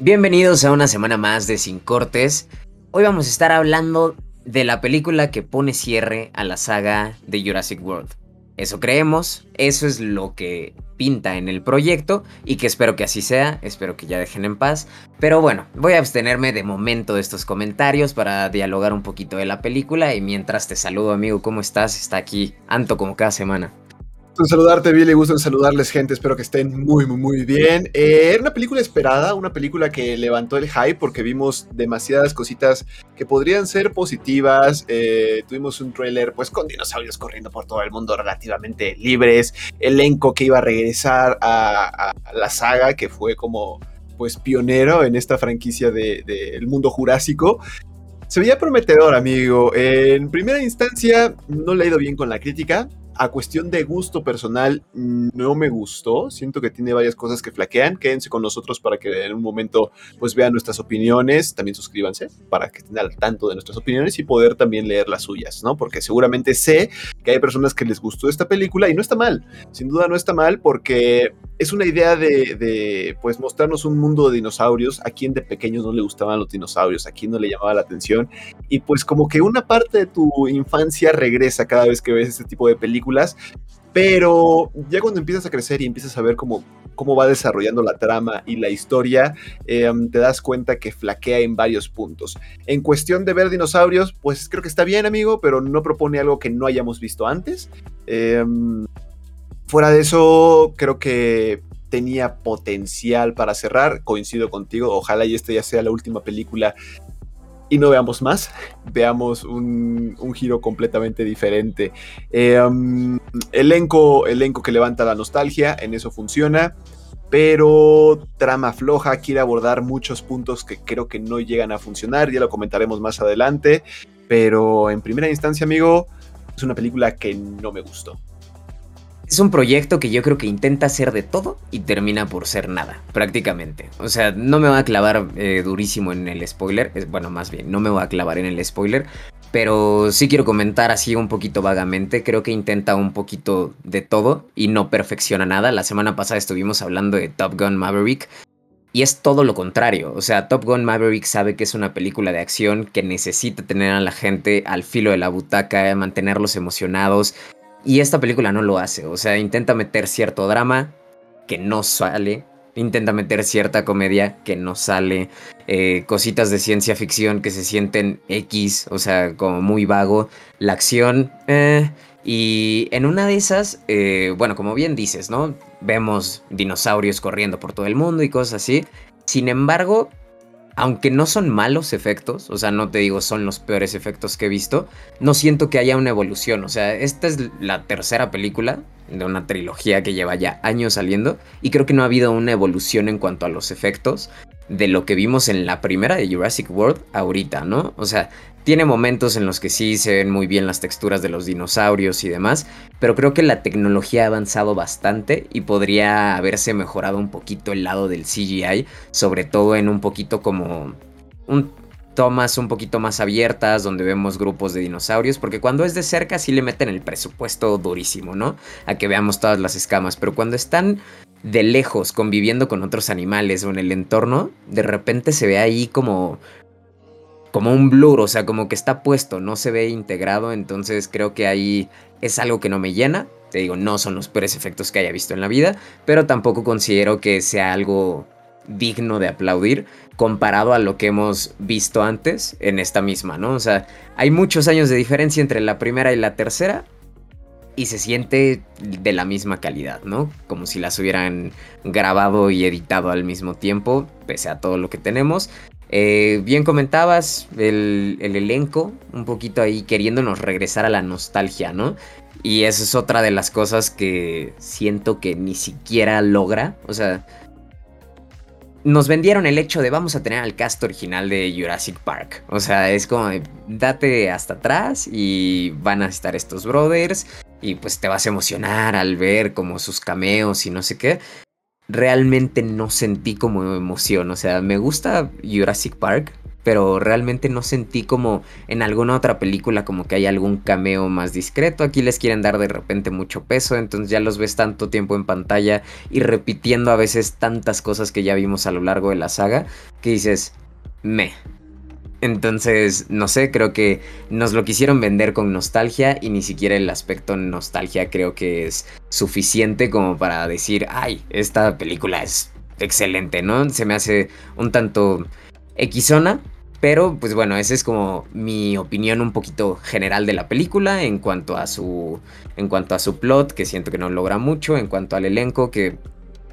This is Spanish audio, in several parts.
Bienvenidos a una semana más de Sin Cortes. Hoy vamos a estar hablando de la película que pone cierre a la saga de Jurassic World. Eso creemos, eso es lo que pinta en el proyecto y que espero que así sea, espero que ya dejen en paz. Pero bueno, voy a abstenerme de momento de estos comentarios para dialogar un poquito de la película y mientras te saludo amigo, ¿cómo estás? Está aquí Anto como cada semana en saludarte, Billy. Gusto en saludarles, gente. Espero que estén muy, muy, muy bien. Eh, era una película esperada, una película que levantó el hype porque vimos demasiadas cositas que podrían ser positivas. Eh, tuvimos un trailer, pues, con dinosaurios corriendo por todo el mundo relativamente libres. Elenco que iba a regresar a, la saga, que fue como, pues, pionero en esta franquicia del de, mundo jurásico. Se veía prometedor, amigo. En primera instancia, no le ha ido bien con la crítica a cuestión de gusto personal, no me gustó. Siento que tiene varias cosas que flaquean. Quédense con nosotros para que en un momento pues vean nuestras opiniones. También suscríbanse para que estén al tanto de nuestras opiniones y poder también leer las suyas, ¿no? Porque seguramente sé que hay personas que les gustó esta película y no está mal. Sin duda no está mal porque es una idea de, pues mostrarnos un mundo de dinosaurios. A quien de pequeños no le gustaban los dinosaurios, a quien no le llamaba la atención. Y pues como que una parte de tu infancia regresa cada vez que ves este tipo de películas. Pero ya cuando empiezas a crecer y empiezas a ver cómo, cómo va desarrollando la trama y la historia, em, te das cuenta que flaquea en varios puntos. En cuestión de ver dinosaurios, pues creo que está bien, amigo, pero no propone algo que no hayamos visto antes. Em, Fuera de eso, creo que tenía potencial para cerrar. Coincido contigo. Ojalá y esta ya sea la última película y no veamos más. Veamos un, giro completamente diferente. Em, elenco, elenco que levanta la nostalgia, en eso funciona. Pero trama floja, quiere abordar muchos puntos que creo que no llegan a funcionar. Ya lo comentaremos más adelante. Pero en primera instancia, amigo, es una película que no me gustó. Es un proyecto que yo creo que intenta hacer de todo y termina por ser nada, prácticamente. O sea, no me voy a clavar eh, durísimo en el spoiler. Bueno, más bien, no me voy a clavar en el spoiler. Pero sí quiero comentar así un poquito vagamente. Creo que intenta un poquito de todo y no perfecciona nada. La semana pasada estuvimos hablando de Top Gun Maverick. Y es todo lo contrario. O sea, Top Gun Maverick sabe que es una película de acción que necesita tener a la gente al filo de la butaca, mantenerlos emocionados, y esta película no lo hace, o sea, intenta meter cierto drama que no sale, intenta meter cierta comedia que no sale, eh, cositas de ciencia ficción que se sienten X, o sea, como muy vago, la acción, eh, y en una de esas, eh, bueno, como bien dices, ¿no? Vemos dinosaurios corriendo por todo el mundo y cosas así. Sin embargo, aunque no son malos efectos, o sea, no te digo son los peores efectos que he visto, no siento que haya una evolución. O sea, esta es la tercera película de una trilogía que lleva ya años saliendo y creo que no ha habido una evolución en cuanto a los efectos de lo que vimos en la primera de Jurassic World ahorita, ¿no? O sea, tiene momentos en los que sí se ven muy bien las texturas de los dinosaurios y demás, pero creo que la tecnología ha avanzado bastante y podría haberse mejorado un poquito el lado del CGI, sobre todo en un poquito como un tomas un poquito más abiertas donde vemos grupos de dinosaurios, porque cuando es de cerca sí le meten el presupuesto durísimo, ¿no? A que veamos todas las escamas, pero cuando están de lejos conviviendo con otros animales o en el entorno, de repente se ve ahí como como un blur, o sea, como que está puesto, no se ve integrado, entonces creo que ahí es algo que no me llena. Te digo, no son los peores efectos que haya visto en la vida, pero tampoco considero que sea algo digno de aplaudir comparado a lo que hemos visto antes en esta misma, ¿no? O sea, hay muchos años de diferencia entre la primera y la tercera y se siente de la misma calidad, ¿no? Como si las hubieran grabado y editado al mismo tiempo, pese a todo lo que tenemos. Eh, bien comentabas el, elenco, un poquito ahí queriéndonos regresar a la nostalgia, ¿no? Y esa es otra de las cosas que siento que ni siquiera logra. O sea, nos vendieron el hecho de vamos a tener al cast original de Jurassic Park. O sea, es como date hasta atrás y van a estar estos brothers y pues te vas a emocionar al ver como sus cameos y no sé qué realmente no sentí como emoción. O sea, me gusta Jurassic Park, pero realmente no sentí como en alguna otra película como que hay algún cameo más discreto. Aquí les quieren dar de repente mucho peso, entonces ya los ves tanto tiempo en pantalla y repitiendo a veces tantas cosas que ya vimos a lo largo de la saga que dices, me. Entonces, no sé, creo que nos lo quisieron vender con nostalgia y ni siquiera el aspecto nostalgia creo que es suficiente como para decir, ay, esta película es excelente, ¿no? Se me hace un tanto equisona, pero pues bueno, esa es como mi opinión un poquito general de la película en cuanto a su en cuanto a su plot, que siento que no logra mucho, en cuanto al elenco que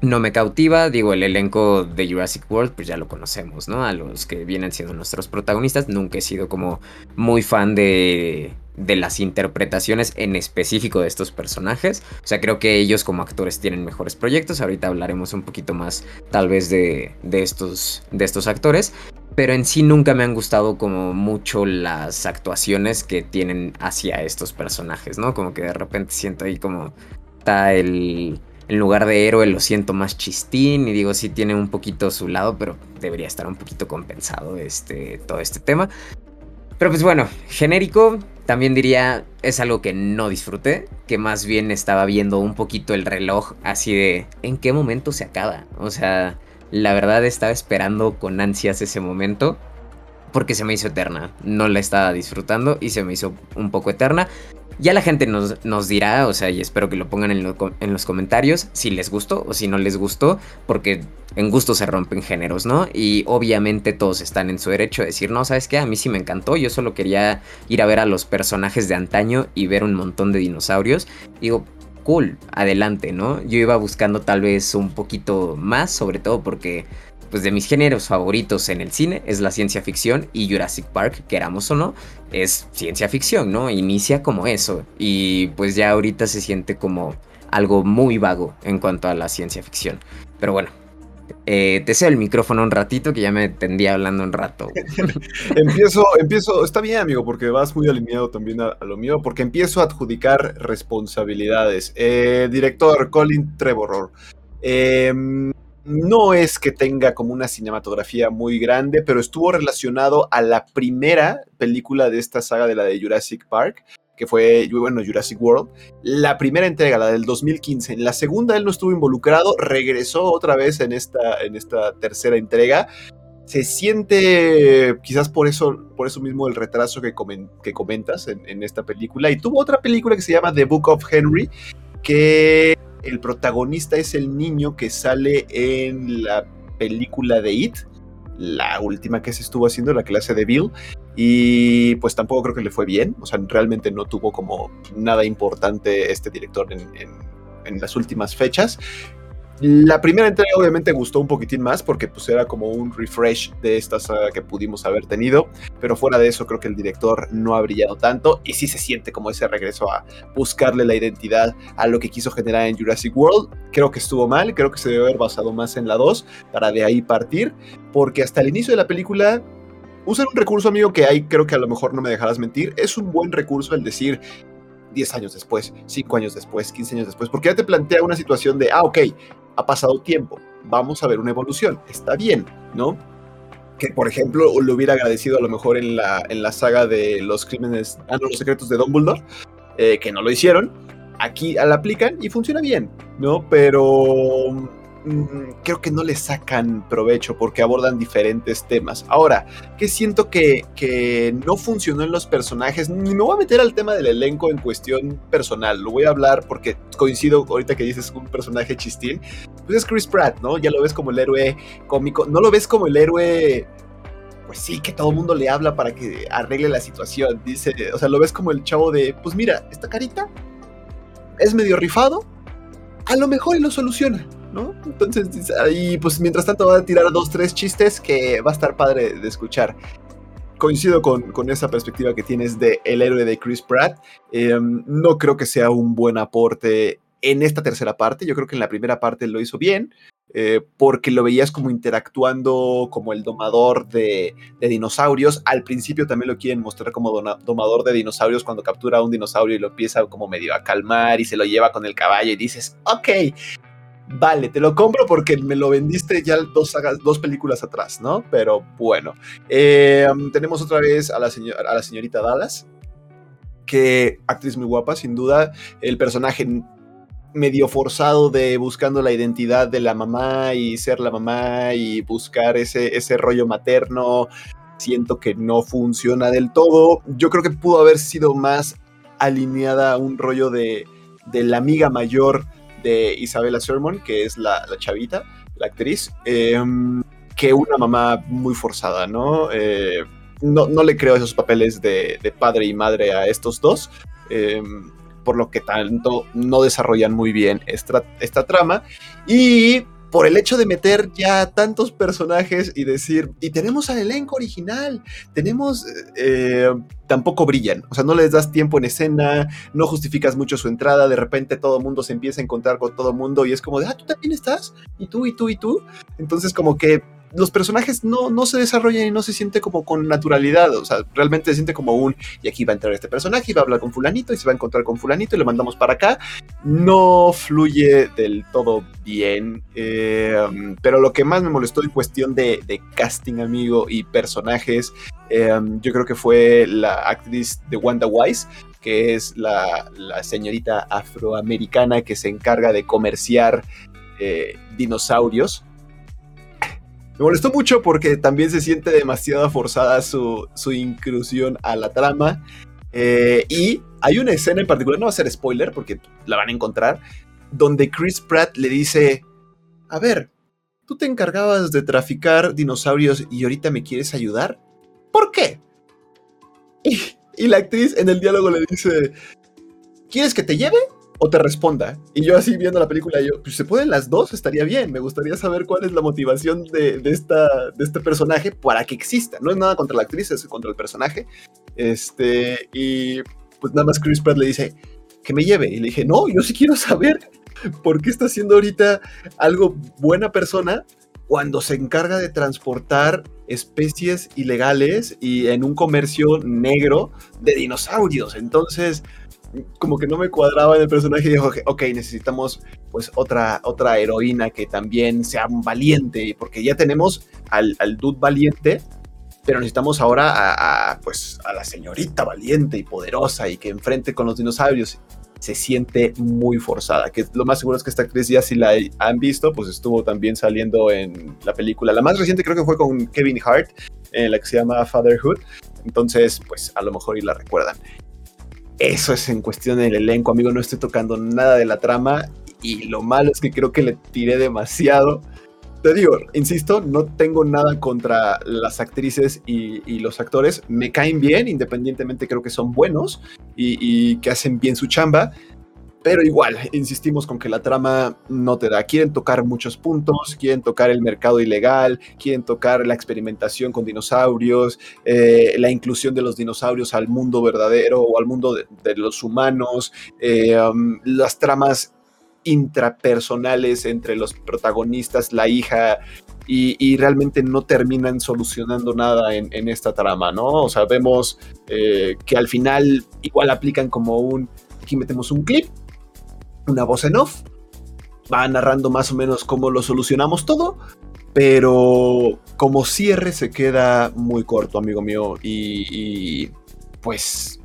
no me cautiva, digo, el elenco de Jurassic World pues ya lo conocemos, ¿no? A los que vienen siendo nuestros protagonistas, nunca he sido como muy fan de de las interpretaciones en específico de estos personajes. O sea, creo que ellos como actores tienen mejores proyectos. Ahorita hablaremos un poquito más tal vez de, de, estos, de estos actores. Pero en sí nunca me han gustado como mucho las actuaciones que tienen hacia estos personajes, ¿no? Como que de repente siento ahí como está el... En lugar de héroe lo siento más chistín y digo, sí tiene un poquito su lado, pero debería estar un poquito compensado este, todo este tema. Pero pues bueno, genérico, también diría, es algo que no disfruté, que más bien estaba viendo un poquito el reloj así de, ¿en qué momento se acaba? O sea, la verdad estaba esperando con ansias ese momento, porque se me hizo eterna, no la estaba disfrutando y se me hizo un poco eterna. Ya la gente nos, nos, dirá, o sea, y espero que lo pongan en, los comentarios, si les gustó o si no les gustó, porque en gusto se rompen géneros, ¿no? Y obviamente todos están en su derecho de decir, no, ¿sabes qué? A mí sí me encantó, yo solo quería ir a ver a los personajes de antaño y ver un montón de dinosaurios. Digo, cool, adelante, ¿no? Yo iba buscando tal vez un poquito más, sobre todo porque pues de mis géneros favoritos en el cine es la ciencia ficción y Jurassic Park, queramos o no, es ciencia ficción, ¿no? Inicia como eso y pues ya ahorita se siente como algo muy vago en cuanto a la ciencia ficción. Pero bueno, eh, te cedo el micrófono un ratito que ya me tendía hablando un rato. empiezo, empiezo, está bien amigo, porque vas muy alineado también a, lo mío, porque empiezo a adjudicar responsabilidades. Eh, director Colin Trevorrow. Eh, no es que tenga como una cinematografía muy grande, pero estuvo relacionado a la primera película de esta saga de la de Jurassic Park, que fue, bueno, Jurassic World. La primera entrega, la del 2015. En la segunda él no estuvo involucrado, regresó otra vez en esta, en esta tercera entrega. Se siente quizás por eso, por eso mismo el retraso que, que comentas en, en esta película. Y tuvo otra película que se llama The Book of Henry, que el protagonista es el niño que sale en la película de It, la última que se estuvo haciendo, la clase de Bill, y pues tampoco creo que le fue bien, o sea, realmente no tuvo como nada importante este director en, en las últimas fechas. La primera entrega obviamente gustó un poquitín más porque pues era como un refresh de esta saga que pudimos haber tenido, pero fuera de eso creo que el director no ha brillado tanto y sí se siente como ese regreso a buscarle la identidad a lo que quiso generar en Jurassic World. Creo que estuvo mal, creo que se debe haber basado más en la 2 para de ahí partir, porque hasta el inicio de la película usan un recurso amigo que ahí creo que a lo mejor no me dejarás mentir, es un buen recurso el decir 10 años después, 5 años después, 15 años después, porque ya te plantea una situación de, ah, ok, ha pasado tiempo, vamos a ver una evolución, está bien, ¿no? Que por ejemplo lo hubiera agradecido a lo mejor en la, en la saga de los crímenes, ah, no, los secretos de Dumbledore, eh, que no lo hicieron, aquí la aplican y funciona bien, ¿no? Pero creo que no le sacan provecho porque abordan diferentes temas. Ahora, que siento que, que, no funcionó en los personajes, ni me voy a meter al tema del elenco en cuestión personal, lo voy a hablar porque coincido ahorita que dices un personaje chistín, pues es Chris Pratt, ¿no? Ya lo ves como el héroe cómico, no lo ves como el héroe pues sí, que todo el mundo le habla para que arregle la situación. Dice, o sea, lo ves como el chavo de, pues mira, esta carita es medio rifado, a lo mejor y lo soluciona. ¿No? Entonces, ahí, pues mientras tanto va a tirar dos, tres chistes que va a estar padre de escuchar. Coincido con, con esa perspectiva que tienes de el héroe de Chris Pratt. Em, no creo que sea un buen aporte en esta tercera parte. Yo creo que en la primera parte lo hizo bien. Eh, porque lo veías como interactuando como el domador de, de, dinosaurios. Al principio también lo quieren mostrar como domador de dinosaurios cuando captura a un dinosaurio y lo empieza como medio a calmar y se lo lleva con el caballo y dices, ok, vale, te lo compro porque me lo vendiste ya dos, dos películas atrás, ¿no? Pero bueno, eh, tenemos otra vez a la, a la señorita Dallas, que actriz muy guapa, sin duda, el personaje medio forzado de buscando la identidad de la mamá y ser la mamá y buscar ese, ese rollo materno, siento que no funciona del todo. Yo creo que pudo haber sido más alineada a un rollo de, de la amiga mayor de Isabella Sermon, que es la, chavita, la actriz, em, que una mamá muy forzada, ¿no? Eh, ¿no? no, le creo esos papeles de, padre y madre a estos dos, em, por lo que tanto no desarrollan muy bien esta, esta trama. Y por el hecho de meter ya tantos personajes y decir, y tenemos al elenco original, tenemos, eh, tampoco brillan, o sea, no les das tiempo en escena, no justificas mucho su entrada, de repente todo mundo se empieza a encontrar con todo mundo y es como de, ah, tú también estás, y tú, y tú, y tú, entonces como que los personajes no, no se desarrollan y no se siente como con naturalidad. O sea, realmente se siente como un, y aquí va a entrar este personaje y va a hablar con fulanito y se va a encontrar con fulanito y lo mandamos para acá. No fluye del todo bien. Eh, pero lo que más me molestó en cuestión de, casting, amigo, y personajes, eh, yo creo que fue la actriz de Wanda Wise que es la, señorita afroamericana que se encarga de comerciar eh, dinosaurios me molestó mucho porque también se siente demasiado forzada su, su inclusión a la trama. Eh, y hay una escena en particular, no va a ser spoiler porque la van a encontrar, donde Chris Pratt le dice, a ver, tú te encargabas de traficar dinosaurios y ahorita me quieres ayudar. ¿Por qué? Y, y la actriz en el diálogo le dice, ¿quieres que te lleve? O te responda. Y yo así viendo la película, yo, pues se pueden las dos, estaría bien. Me gustaría saber cuál es la motivación de, esta, de este personaje para que exista. No es nada contra la actriz, es contra el personaje. Este, y pues nada más Chris Pratt le dice que me lleve. Y le dije, no, yo sí quiero saber por qué está haciendo ahorita algo buena persona cuando se encarga de transportar especies ilegales y en un comercio negro de dinosaurios. Entonces, como que no me cuadraba en el personaje y dijo, ok, necesitamos pues otra, otra heroína que también sea valiente, porque ya tenemos al, al dude valiente, pero necesitamos ahora a, pues, a la señorita valiente y poderosa y que enfrente con los dinosaurios. Se siente muy forzada, que lo más seguro es que esta actriz ya si la han visto, pues estuvo también saliendo en la película. La más reciente creo que fue con Kevin Hart, en la que se llama Fatherhood. Entonces, pues a lo mejor y la recuerdan. Eso es en cuestión del elenco, amigo. No estoy tocando nada de la trama. Y lo malo es que creo que le tiré demasiado. Te digo, insisto, no tengo nada contra las actrices y, los actores. Me caen bien, independientemente creo que son buenos y que hacen bien su chamba. Pero igual, insistimos con que la trama no te da. Quieren tocar muchos puntos, quieren tocar el mercado ilegal, quieren tocar la experimentación con dinosaurios, eh, la inclusión de los dinosaurios al mundo verdadero o al mundo de, los humanos, eh, um, las tramas intrapersonales entre los protagonistas, la hija, y, realmente no terminan solucionando nada en, esta trama, ¿no? O sea, vemos eh, que al final igual aplican como un, aquí metemos un clip una voz en off, va narrando más o menos cómo lo solucionamos todo, pero como cierre se queda muy corto, amigo mío, y, pues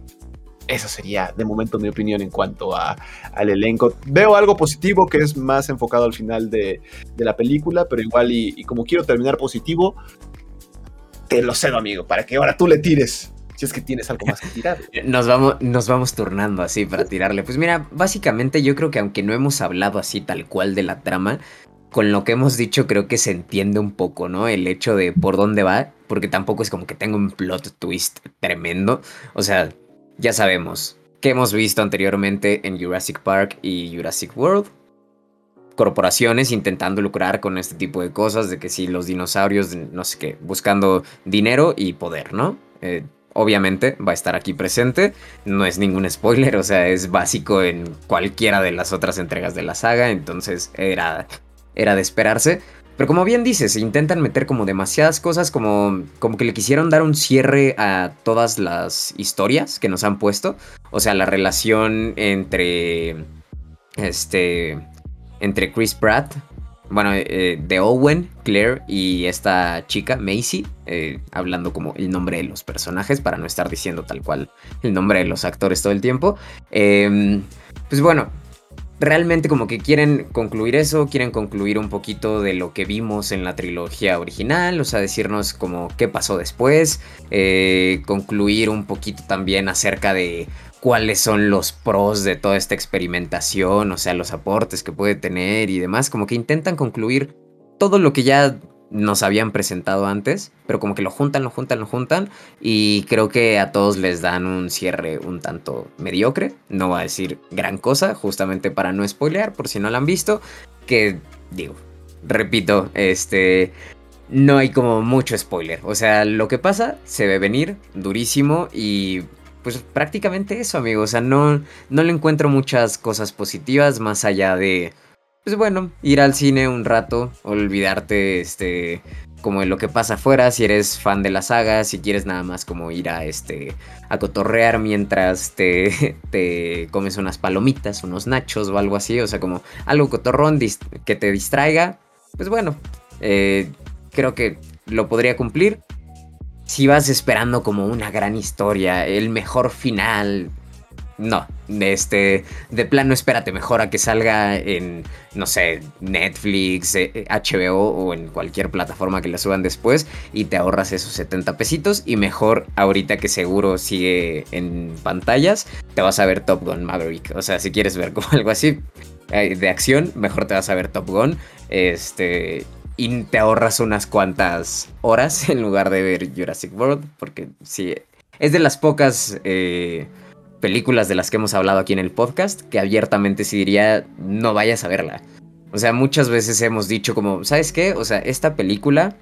esa sería de momento mi opinión en cuanto a, al elenco. Veo algo positivo que es más enfocado al final de, la película, pero igual y, como quiero terminar positivo, te lo cedo, amigo, para que ahora tú le tires si es que tienes algo más que tirar. Nos vamos, nos vamos turnando así para tirarle. Pues mira, básicamente yo creo que aunque no hemos hablado así tal cual de la trama, con lo que hemos dicho creo que se entiende un poco, ¿no? El hecho de por dónde va, porque tampoco es como que tenga un plot twist tremendo. O sea, ya sabemos que hemos visto anteriormente en Jurassic Park y Jurassic World. Corporaciones intentando lucrar con este tipo de cosas, de que si los dinosaurios, no sé qué, buscando dinero y poder, ¿no? Eh, obviamente va a estar aquí presente. No es ningún spoiler, o sea, es básico en cualquiera de las otras entregas de la saga, entonces era, era de esperarse. Pero como bien dices, intentan meter como demasiadas cosas, como, como que le quisieron dar un cierre a todas las historias que nos han puesto. O sea, la relación entre... Este... entre Chris Pratt, bueno, eh, de Owen, Claire y esta chica, Macy, eh, hablando como el nombre de los personajes, para no estar diciendo tal cual el nombre de los actores todo el tiempo. Em, pues bueno, realmente como que quieren concluir eso, quieren concluir un poquito de lo que vimos en la trilogía original, o sea, decirnos como qué pasó después, eh, concluir un poquito también acerca de cuáles son los pros de toda esta experimentación, o sea, los aportes que puede tener y demás, como que intentan concluir todo lo que ya nos habían presentado antes, pero como que lo juntan, lo juntan, lo juntan y creo que a todos les dan un cierre un tanto mediocre, no va a decir gran cosa, justamente para no spoilear por si no lo han visto, que digo, repito, este no hay como mucho spoiler, o sea, lo que pasa se ve venir durísimo y pues prácticamente eso, amigo. O sea, no, no le encuentro muchas cosas positivas más allá de, pues bueno, ir al cine un rato, olvidarte, este, como de lo que pasa afuera, si eres fan de la saga, si quieres nada más como ir a, este, a cotorrear mientras te, te comes unas palomitas, unos nachos o algo así, o sea, como algo cotorrón que te distraiga, pues bueno, eh, creo que lo podría cumplir si vas esperando como una gran historia, el mejor final, no, este, de plano espérate mejor a que salga en, no sé, Netflix, HBO eh, o en cualquier plataforma que la suban después y te ahorras esos 70 pesitos y mejor ahorita que seguro sigue en pantallas, te vas a ver Top Gun Maverick, o sea, si quieres ver como algo así eh, de acción, mejor te vas a ver Top Gun, este, y te ahorras unas cuantas horas en lugar de ver Jurassic World, porque sí, es de las pocas eh, películas de las que hemos hablado aquí en el podcast que abiertamente sí diría no vayas a verla. O sea, muchas veces hemos dicho como, ¿sabes qué? O sea, esta película,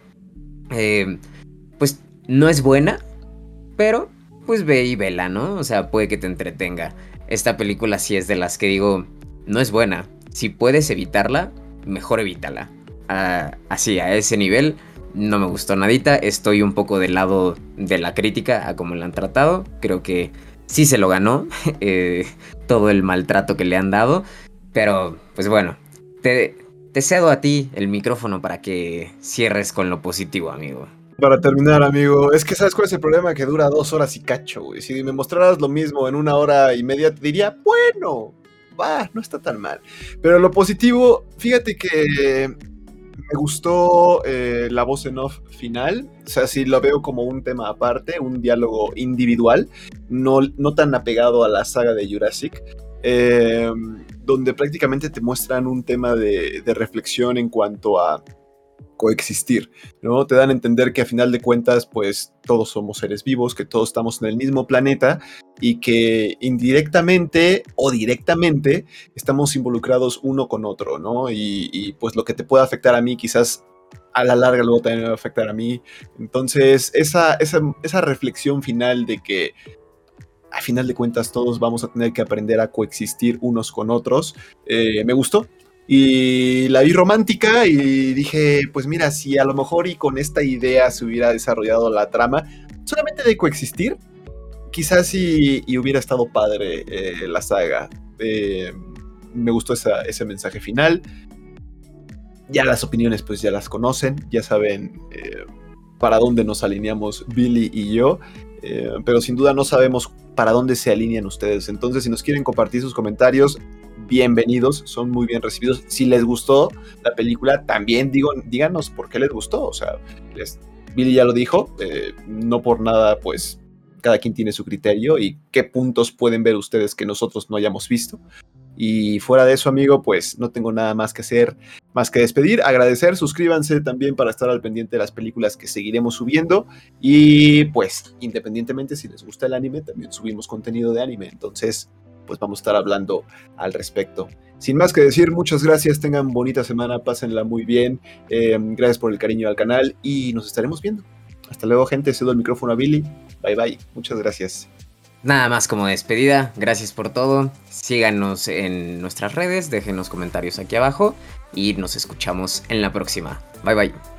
eh, pues no es buena, pero pues ve y vela, ¿no? O sea, puede que te entretenga. Esta película sí es de las que digo, no es buena. Si puedes evitarla, mejor evítala así, a ese nivel. No me gustó nadita. Estoy un poco del lado de la crítica a cómo la han tratado. Creo que sí se lo ganó. Eh, todo el maltrato que le han dado. Pero, pues bueno, te, te cedo a ti el micrófono para que cierres con lo positivo, amigo. Para terminar, amigo, es que sabes cuál es el problema que dura dos horas y cacho, güey. Si me mostraras lo mismo en una hora y media, te diría, bueno, va, no está tan mal. Pero lo positivo, fíjate que me gustó eh, la voz en off final. O sea, sí lo veo como un tema aparte, un diálogo individual, no, no tan apegado a la saga de Jurassic. Eh, donde prácticamente te muestran un tema de, de reflexión en cuanto a coexistir, ¿no? Te dan a entender que a final de cuentas, pues todos somos seres vivos, que todos estamos en el mismo planeta y que indirectamente o directamente estamos involucrados uno con otro, ¿no? Y, pues lo que te puede afectar a mí quizás a la larga luego también va a afectar a mí. Entonces, esa, esa, reflexión final de que a final de cuentas todos vamos a tener que aprender a coexistir unos con otros, eh, me gustó. Y la vi romántica y dije, pues mira, si a lo mejor y con esta idea se hubiera desarrollado la trama, solamente de coexistir, quizás y, hubiera estado padre eh, la saga. Eh, me gustó ese mensaje final. Ya las opiniones pues ya las conocen, ya saben eh, para dónde nos alineamos Billy y yo. pero sin duda no sabemos para dónde se alinean ustedes. Entonces, si nos quieren compartir sus comentarios, bienvenidos, son muy bien recibidos. Si les gustó la película, también digo, díganos por qué les gustó. O sea, Billy ya lo dijo, no por nada, pues cada quien tiene su criterio y qué puntos pueden ver ustedes que nosotros no hayamos visto. Y fuera de eso, amigo, pues no tengo nada más que hacer, más que despedir, agradecer, suscríbanse también para estar al pendiente de las películas que seguiremos subiendo. Y pues, independientemente si les gusta el anime, también subimos contenido de anime. Entonces, pues vamos a estar hablando al respecto. Sin más que decir, muchas gracias, tengan bonita semana, pásenla muy bien, em, gracias por el cariño al canal y nos estaremos viendo. Hasta luego gente, cedo el micrófono a Billy, bye bye, muchas gracias. Nada más como despedida, gracias por todo, síganos en nuestras redes, déjenos comentarios aquí abajo y nos escuchamos en la próxima. Bye bye.